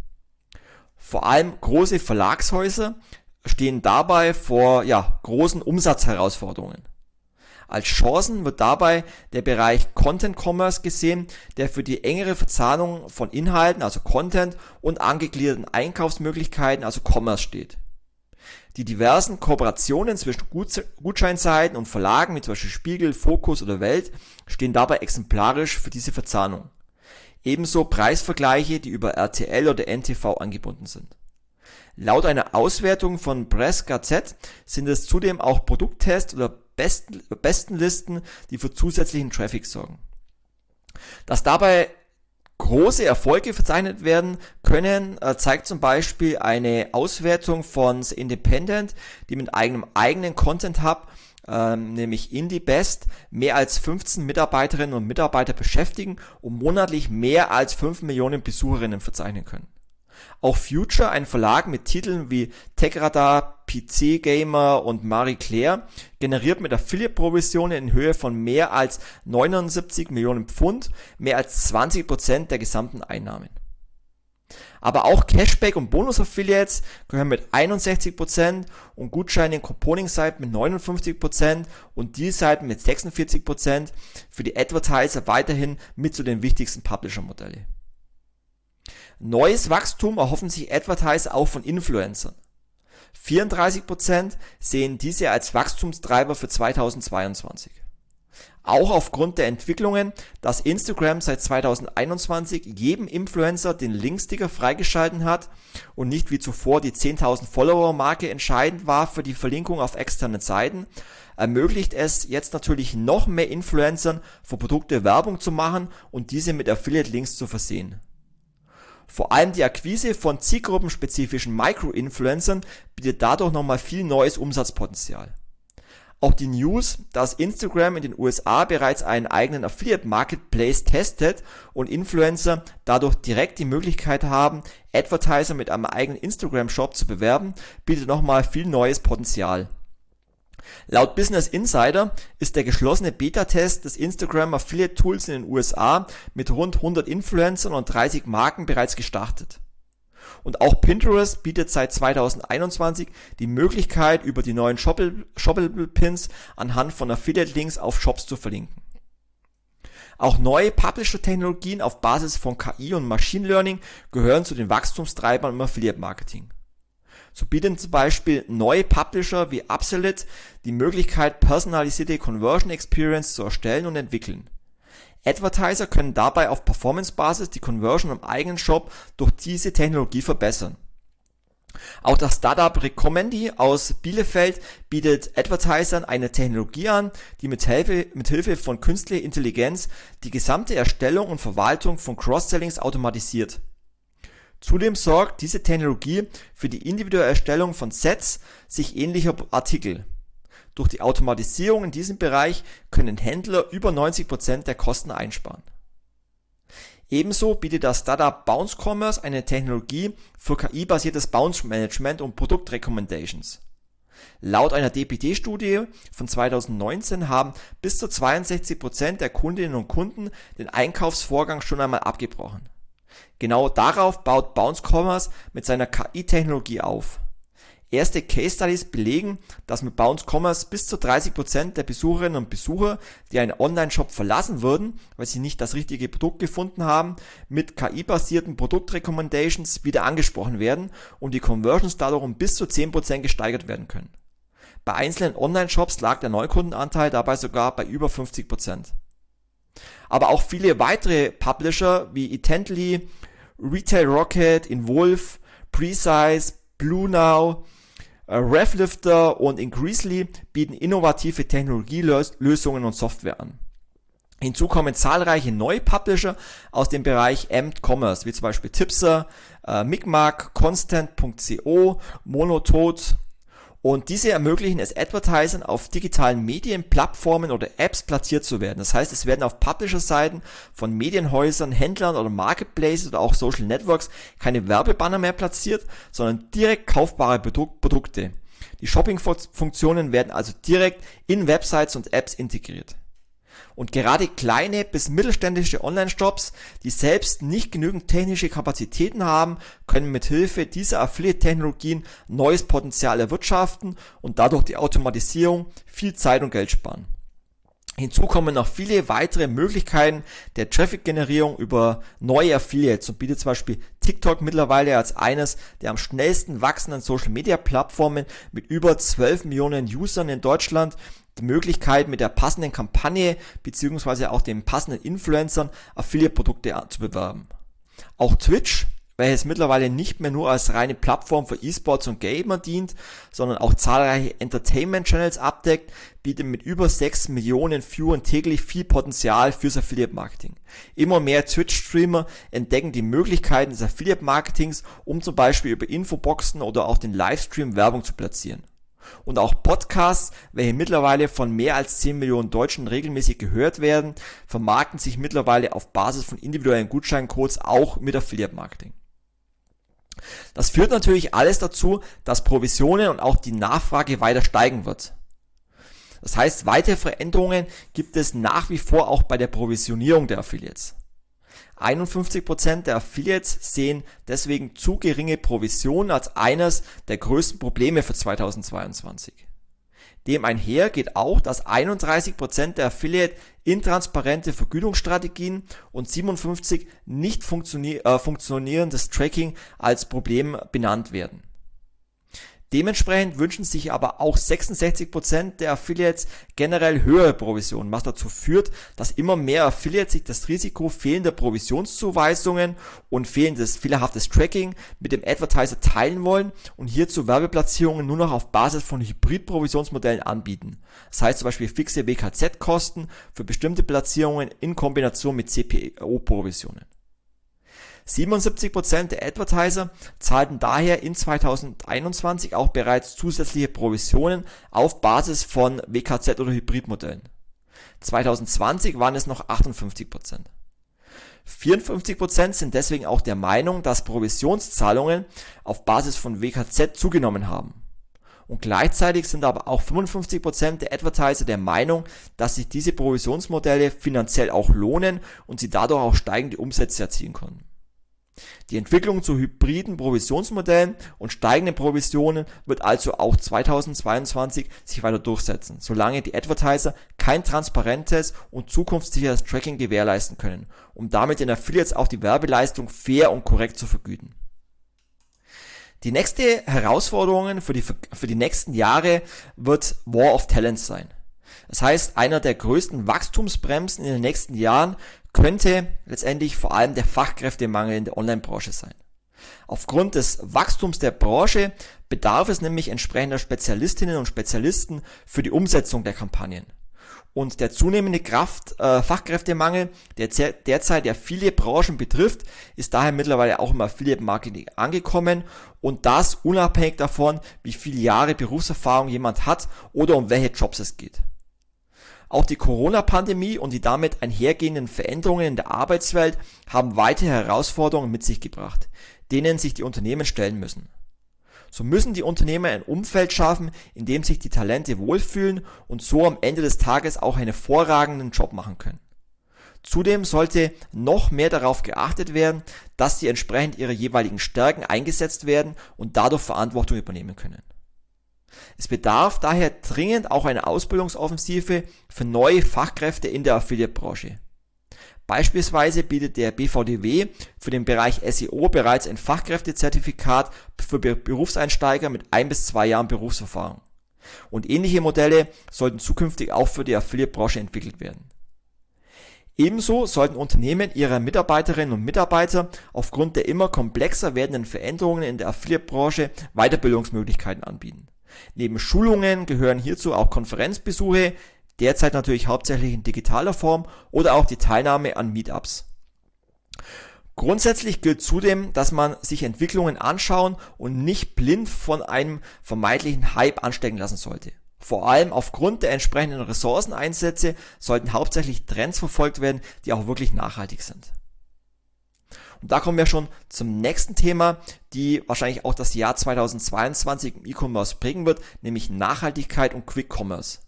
Vor allem große Verlagshäuser stehen dabei vor ja, großen Umsatzherausforderungen. Als Chancen wird dabei der Bereich Content Commerce gesehen, der für die engere Verzahnung von Inhalten, also Content, und angegliederten Einkaufsmöglichkeiten, also Commerce steht. Die diversen Kooperationen zwischen Gutscheinseiten und Verlagen wie zum Beispiel Spiegel, Focus oder Welt stehen dabei exemplarisch für diese Verzahnung. Ebenso Preisvergleiche, die über RTL oder NTV angebunden sind. Laut einer Auswertung von Press Gazette sind es zudem auch Produkttests oder Besten, Bestenlisten, die für zusätzlichen Traffic sorgen. Dass dabei große Erfolge verzeichnet werden können, äh, zeigt zum Beispiel eine Auswertung von The Independent, die mit eigenem eigenen Content Hub ähm, nämlich IndieBest, mehr als 15 Mitarbeiterinnen und Mitarbeiter beschäftigen und monatlich mehr als 5 Millionen Besucherinnen verzeichnen können. Auch Future, ein Verlag mit Titeln wie TechRadar, PC Gamer und Marie Claire, generiert mit Affiliate-Provisionen in Höhe von mehr als 79 Millionen Pfund, mehr als 20 Prozent der gesamten Einnahmen. Aber auch Cashback und Bonus-Affiliates gehören mit 61% und Gutscheine in Couponing-Seiten mit 59% und Deal-Seiten mit 46% für die Advertiser weiterhin mit zu den wichtigsten Publisher-Modelle. Neues Wachstum erhoffen sich Advertiser auch von Influencern. 34% sehen diese als Wachstumstreiber für 2022. Auch aufgrund der Entwicklungen, dass Instagram seit 2021 jedem Influencer den Linksticker freigeschalten hat und nicht wie zuvor die 10.000 Follower-Marke entscheidend war für die Verlinkung auf externen Seiten, ermöglicht es jetzt natürlich noch mehr Influencern für Produkte Werbung zu machen und diese mit Affiliate-Links zu versehen. Vor allem die Akquise von zielgruppenspezifischen Micro-Influencern bietet dadurch nochmal viel neues Umsatzpotenzial. Auch die News, dass Instagram in den USA bereits einen eigenen Affiliate Marketplace testet und Influencer dadurch direkt die Möglichkeit haben, Advertiser mit einem eigenen Instagram Shop zu bewerben, bietet nochmal viel neues Potenzial. Laut Business Insider ist der geschlossene Beta-Test des Instagram Affiliate Tools in den USA mit rund 100 Influencern und 30 Marken bereits gestartet und auch Pinterest bietet seit 2021 die Möglichkeit, über die neuen Shoppable Pins anhand von Affiliate-Links auf Shops zu verlinken. Auch neue Publisher-Technologien auf Basis von KI und Machine Learning gehören zu den Wachstumstreibern im Affiliate-Marketing. So bieten zum Beispiel neue Publisher wie Absolute die Möglichkeit, personalisierte Conversion Experience zu erstellen und entwickeln. Advertiser können dabei auf Performance-Basis die Conversion im eigenen Shop durch diese Technologie verbessern. Auch das Startup Recommendi aus Bielefeld bietet Advertisern eine Technologie an, die mit Hilfe, mit Hilfe von künstlicher Intelligenz die gesamte Erstellung und Verwaltung von Cross-Sellings automatisiert. Zudem sorgt diese Technologie für die individuelle Erstellung von Sets sich ähnlicher Artikel durch die Automatisierung in diesem Bereich können Händler über 90% der Kosten einsparen. Ebenso bietet das Startup Bounce Commerce eine Technologie für KI-basiertes Bounce Management und Produktrecommendations. Laut einer DPD-Studie von 2019 haben bis zu 62% der Kundinnen und Kunden den Einkaufsvorgang schon einmal abgebrochen. Genau darauf baut Bounce Commerce mit seiner KI-Technologie auf. Erste Case Studies belegen, dass mit Bounce Commerce bis zu 30% der Besucherinnen und Besucher, die einen Online-Shop verlassen würden, weil sie nicht das richtige Produkt gefunden haben, mit KI-basierten Produktrecommendations wieder angesprochen werden und die Conversions dadurch um bis zu 10% gesteigert werden können. Bei einzelnen Online-Shops lag der Neukundenanteil dabei sogar bei über 50%. Aber auch viele weitere Publisher wie Itently, Retail Rocket, Involve, Precise, Blue Now, Revlifter und Increasely bieten innovative Technologielösungen und Software an. Hinzu kommen zahlreiche neue Publisher aus dem Bereich Amt Commerce, wie zum Beispiel Tipser, äh, Micmac, Constant.co, Monotod und diese ermöglichen es Advertisern auf digitalen Medien, Plattformen oder Apps platziert zu werden. Das heißt, es werden auf Publisher-Seiten von Medienhäusern, Händlern oder Marketplaces oder auch Social Networks keine Werbebanner mehr platziert, sondern direkt kaufbare Produkte. Die Shopping-Funktionen werden also direkt in Websites und Apps integriert. Und gerade kleine bis mittelständische Online-Shops, die selbst nicht genügend technische Kapazitäten haben, können mit Hilfe dieser Affiliate-Technologien neues Potenzial erwirtschaften und dadurch die Automatisierung viel Zeit und Geld sparen. Hinzu kommen noch viele weitere Möglichkeiten der Traffic-Generierung über neue Affiliates und bietet zum Beispiel TikTok mittlerweile als eines der am schnellsten wachsenden Social-Media-Plattformen mit über 12 Millionen Usern in Deutschland die Möglichkeit, mit der passenden Kampagne beziehungsweise auch den passenden Influencern Affiliate-Produkte zu bewerben. Auch Twitch welches mittlerweile nicht mehr nur als reine Plattform für E-Sports und Gamer dient, sondern auch zahlreiche Entertainment-Channels abdeckt, bietet mit über 6 Millionen Viewern täglich viel Potenzial fürs Affiliate-Marketing. Immer mehr Twitch-Streamer entdecken die Möglichkeiten des Affiliate-Marketings, um zum Beispiel über Infoboxen oder auch den Livestream Werbung zu platzieren. Und auch Podcasts, welche mittlerweile von mehr als 10 Millionen Deutschen regelmäßig gehört werden, vermarkten sich mittlerweile auf Basis von individuellen Gutscheincodes auch mit Affiliate-Marketing. Das führt natürlich alles dazu, dass Provisionen und auch die Nachfrage weiter steigen wird. Das heißt, weitere Veränderungen gibt es nach wie vor auch bei der Provisionierung der Affiliates. 51% der Affiliates sehen deswegen zu geringe Provisionen als eines der größten Probleme für 2022. Dem einher geht auch, dass 31% der Affiliate intransparente Vergütungsstrategien und 57 nicht funktionier äh, funktionierendes Tracking als Problem benannt werden. Dementsprechend wünschen sich aber auch 66% der Affiliates generell höhere Provisionen, was dazu führt, dass immer mehr Affiliates sich das Risiko fehlender Provisionszuweisungen und fehlendes fehlerhaftes Tracking mit dem Advertiser teilen wollen und hierzu Werbeplatzierungen nur noch auf Basis von Hybrid-Provisionsmodellen anbieten. Das heißt zum Beispiel fixe WKZ-Kosten für bestimmte Platzierungen in Kombination mit CPO-Provisionen. 77% der Advertiser zahlten daher in 2021 auch bereits zusätzliche Provisionen auf Basis von WKZ oder Hybridmodellen. 2020 waren es noch 58%. 54% sind deswegen auch der Meinung, dass Provisionszahlungen auf Basis von WKZ zugenommen haben. Und gleichzeitig sind aber auch 55% der Advertiser der Meinung, dass sich diese Provisionsmodelle finanziell auch lohnen und sie dadurch auch steigende Umsätze erzielen können. Die Entwicklung zu hybriden Provisionsmodellen und steigenden Provisionen wird also auch 2022 sich weiter durchsetzen, solange die Advertiser kein transparentes und zukunftssicheres Tracking gewährleisten können, um damit den Affiliates auch die Werbeleistung fair und korrekt zu vergüten. Die nächste Herausforderung für die, für die nächsten Jahre wird War of Talents sein. Das heißt, einer der größten Wachstumsbremsen in den nächsten Jahren könnte letztendlich vor allem der Fachkräftemangel in der Online-Branche sein. Aufgrund des Wachstums der Branche bedarf es nämlich entsprechender Spezialistinnen und Spezialisten für die Umsetzung der Kampagnen. Und der zunehmende Kraft, äh, Fachkräftemangel, der derzeit ja viele Branchen betrifft, ist daher mittlerweile auch im Affiliate Marketing angekommen und das unabhängig davon, wie viele Jahre Berufserfahrung jemand hat oder um welche Jobs es geht. Auch die Corona-Pandemie und die damit einhergehenden Veränderungen in der Arbeitswelt haben weitere Herausforderungen mit sich gebracht, denen sich die Unternehmen stellen müssen. So müssen die Unternehmen ein Umfeld schaffen, in dem sich die Talente wohlfühlen und so am Ende des Tages auch einen hervorragenden Job machen können. Zudem sollte noch mehr darauf geachtet werden, dass sie entsprechend ihrer jeweiligen Stärken eingesetzt werden und dadurch Verantwortung übernehmen können. Es bedarf daher dringend auch einer Ausbildungsoffensive für neue Fachkräfte in der Affiliate-Branche. Beispielsweise bietet der BVDW für den Bereich SEO bereits ein Fachkräftezertifikat für Berufseinsteiger mit ein bis zwei Jahren Berufserfahrung. Und ähnliche Modelle sollten zukünftig auch für die Affiliate-Branche entwickelt werden. Ebenso sollten Unternehmen ihre Mitarbeiterinnen und Mitarbeiter aufgrund der immer komplexer werdenden Veränderungen in der Affiliate-Branche Weiterbildungsmöglichkeiten anbieten. Neben Schulungen gehören hierzu auch Konferenzbesuche, derzeit natürlich hauptsächlich in digitaler Form oder auch die Teilnahme an Meetups. Grundsätzlich gilt zudem, dass man sich Entwicklungen anschauen und nicht blind von einem vermeintlichen Hype anstecken lassen sollte. Vor allem aufgrund der entsprechenden Ressourceneinsätze sollten hauptsächlich Trends verfolgt werden, die auch wirklich nachhaltig sind. Und da kommen wir schon zum nächsten Thema, die wahrscheinlich auch das Jahr 2022 im E-Commerce prägen wird, nämlich Nachhaltigkeit und Quick Commerce.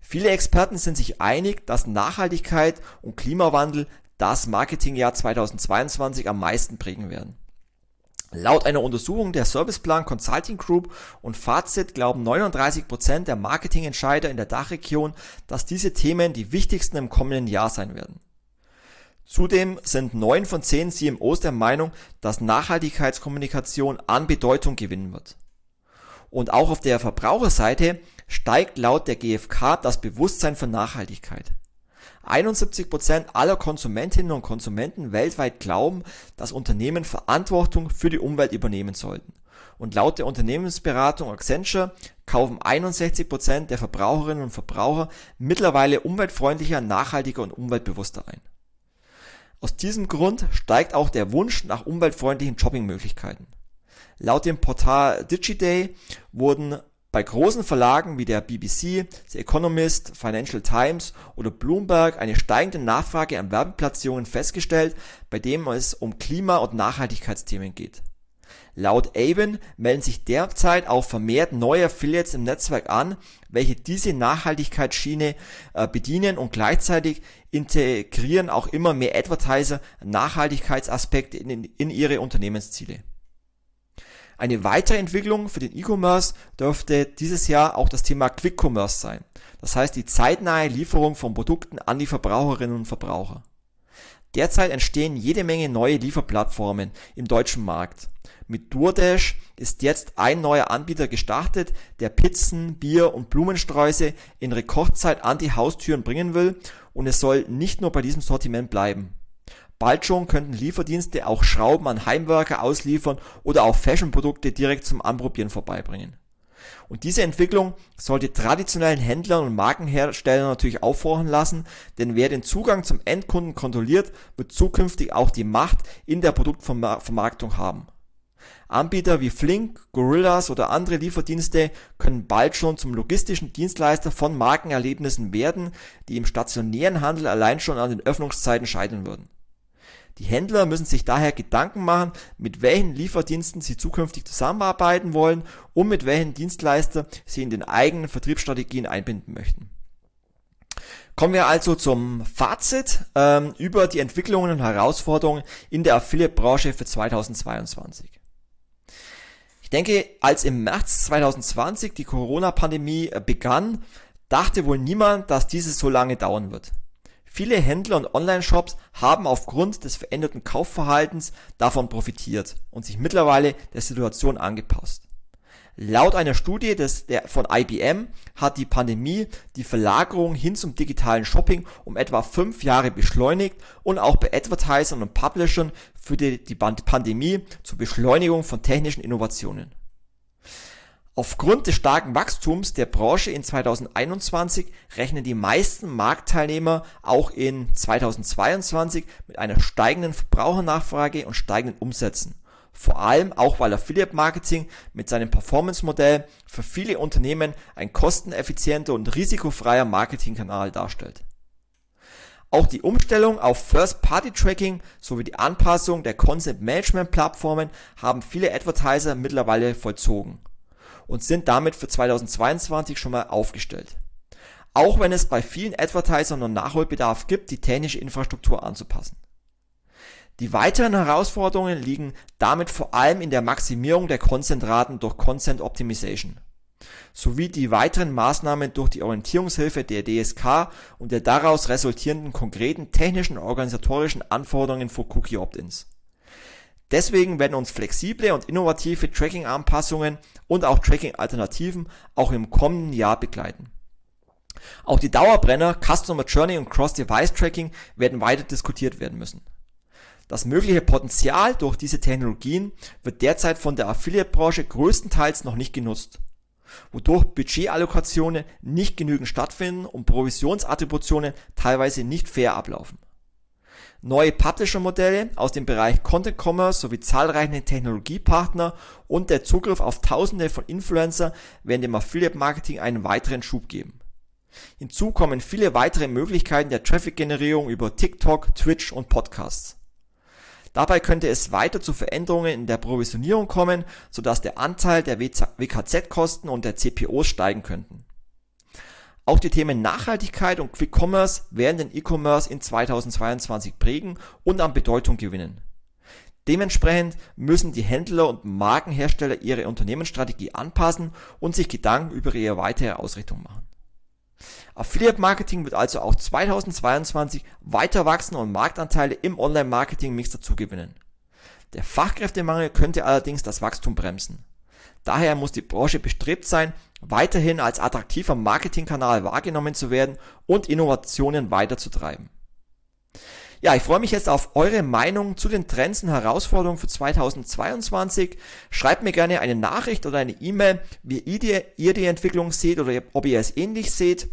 Viele Experten sind sich einig, dass Nachhaltigkeit und Klimawandel das Marketingjahr 2022 am meisten prägen werden. Laut einer Untersuchung der Serviceplan Consulting Group und Fazit glauben 39% der Marketingentscheider in der Dachregion, dass diese Themen die wichtigsten im kommenden Jahr sein werden. Zudem sind neun von zehn CMOs der Meinung, dass Nachhaltigkeitskommunikation an Bedeutung gewinnen wird. Und auch auf der Verbraucherseite steigt laut der GfK das Bewusstsein für Nachhaltigkeit. 71% aller Konsumentinnen und Konsumenten weltweit glauben, dass Unternehmen Verantwortung für die Umwelt übernehmen sollten. Und laut der Unternehmensberatung Accenture kaufen 61% der Verbraucherinnen und Verbraucher mittlerweile umweltfreundlicher, nachhaltiger und umweltbewusster ein. Aus diesem Grund steigt auch der Wunsch nach umweltfreundlichen Shoppingmöglichkeiten. Laut dem Portal DigiDay wurden bei großen Verlagen wie der BBC, The Economist, Financial Times oder Bloomberg eine steigende Nachfrage an Werbeplatzierungen festgestellt, bei denen es um Klima- und Nachhaltigkeitsthemen geht. Laut Avon melden sich derzeit auch vermehrt neue Affiliates im Netzwerk an, welche diese Nachhaltigkeitsschiene äh, bedienen und gleichzeitig integrieren auch immer mehr Advertiser Nachhaltigkeitsaspekte in, in ihre Unternehmensziele. Eine weitere Entwicklung für den E-Commerce dürfte dieses Jahr auch das Thema Quick Commerce sein. Das heißt die zeitnahe Lieferung von Produkten an die Verbraucherinnen und Verbraucher. Derzeit entstehen jede Menge neue Lieferplattformen im deutschen Markt. Mit DoorDash ist jetzt ein neuer Anbieter gestartet, der Pizzen, Bier und Blumensträuße in Rekordzeit an die Haustüren bringen will und es soll nicht nur bei diesem Sortiment bleiben. Bald schon könnten Lieferdienste auch Schrauben an Heimwerker ausliefern oder auch Fashionprodukte direkt zum Anprobieren vorbeibringen. Und diese Entwicklung sollte traditionellen Händlern und Markenherstellern natürlich aufhorchen lassen, denn wer den Zugang zum Endkunden kontrolliert, wird zukünftig auch die Macht in der Produktvermarktung haben. Anbieter wie Flink, Gorillas oder andere Lieferdienste können bald schon zum logistischen Dienstleister von Markenerlebnissen werden, die im stationären Handel allein schon an den Öffnungszeiten scheitern würden die Händler müssen sich daher Gedanken machen, mit welchen Lieferdiensten sie zukünftig zusammenarbeiten wollen und mit welchen Dienstleister sie in den eigenen Vertriebsstrategien einbinden möchten. Kommen wir also zum Fazit ähm, über die Entwicklungen und Herausforderungen in der Affiliate-Branche für 2022. Ich denke, als im März 2020 die Corona-Pandemie äh, begann, dachte wohl niemand, dass dieses so lange dauern wird. Viele Händler und Online-Shops haben aufgrund des veränderten Kaufverhaltens davon profitiert und sich mittlerweile der Situation angepasst. Laut einer Studie des, der, von IBM hat die Pandemie die Verlagerung hin zum digitalen Shopping um etwa fünf Jahre beschleunigt und auch bei Advertisern und Publishern führte die Pandemie zur Beschleunigung von technischen Innovationen. Aufgrund des starken Wachstums der Branche in 2021 rechnen die meisten Marktteilnehmer auch in 2022 mit einer steigenden Verbrauchernachfrage und steigenden Umsätzen. Vor allem auch, weil Affiliate Marketing mit seinem Performance-Modell für viele Unternehmen ein kosteneffizienter und risikofreier Marketingkanal darstellt. Auch die Umstellung auf First-Party-Tracking sowie die Anpassung der Content-Management-Plattformen haben viele Advertiser mittlerweile vollzogen und sind damit für 2022 schon mal aufgestellt. Auch wenn es bei vielen Advertisern noch Nachholbedarf gibt, die technische Infrastruktur anzupassen. Die weiteren Herausforderungen liegen damit vor allem in der Maximierung der Content-Raten durch Content Optimization sowie die weiteren Maßnahmen durch die Orientierungshilfe der DSK und der daraus resultierenden konkreten technischen und organisatorischen Anforderungen für Cookie Opt-ins. Deswegen werden uns flexible und innovative Tracking-Anpassungen und auch Tracking-Alternativen auch im kommenden Jahr begleiten. Auch die Dauerbrenner Customer Journey und Cross-Device Tracking werden weiter diskutiert werden müssen. Das mögliche Potenzial durch diese Technologien wird derzeit von der Affiliate-Branche größtenteils noch nicht genutzt, wodurch Budgetallokationen nicht genügend stattfinden und Provisionsattributionen teilweise nicht fair ablaufen neue Publisher-Modelle aus dem Bereich Content Commerce sowie zahlreiche Technologiepartner und der Zugriff auf tausende von Influencer werden dem Affiliate-Marketing einen weiteren Schub geben. Hinzu kommen viele weitere Möglichkeiten der Traffic-Generierung über TikTok, Twitch und Podcasts. Dabei könnte es weiter zu Veränderungen in der Provisionierung kommen, sodass der Anteil der WKZ-Kosten und der CPOs steigen könnten. Auch die Themen Nachhaltigkeit und Quick Commerce werden den E-Commerce in 2022 prägen und an Bedeutung gewinnen. Dementsprechend müssen die Händler und Markenhersteller ihre Unternehmensstrategie anpassen und sich Gedanken über ihre weitere Ausrichtung machen. Affiliate Marketing wird also auch 2022 weiter wachsen und Marktanteile im Online-Marketing-Mix dazugewinnen. Der Fachkräftemangel könnte allerdings das Wachstum bremsen. Daher muss die Branche bestrebt sein, weiterhin als attraktiver Marketingkanal wahrgenommen zu werden und Innovationen weiterzutreiben. Ja, ich freue mich jetzt auf eure Meinung zu den Trends und Herausforderungen für 2022. Schreibt mir gerne eine Nachricht oder eine E-Mail, wie ihr die Entwicklung seht oder ob ihr es ähnlich seht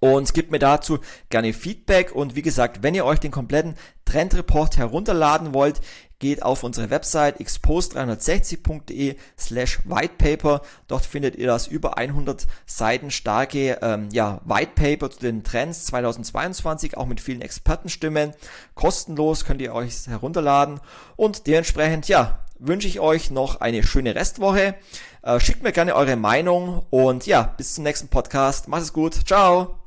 und gebt mir dazu gerne Feedback und wie gesagt, wenn ihr euch den kompletten Trendreport herunterladen wollt, geht auf unsere Website expose360.de slash whitepaper. Dort findet ihr das über 100 Seiten starke ähm, ja, Whitepaper zu den Trends 2022, auch mit vielen Expertenstimmen. Kostenlos könnt ihr euch herunterladen und dementsprechend, ja, wünsche ich euch noch eine schöne Restwoche. Äh, schickt mir gerne eure Meinung und ja, bis zum nächsten Podcast. Macht es gut. Ciao.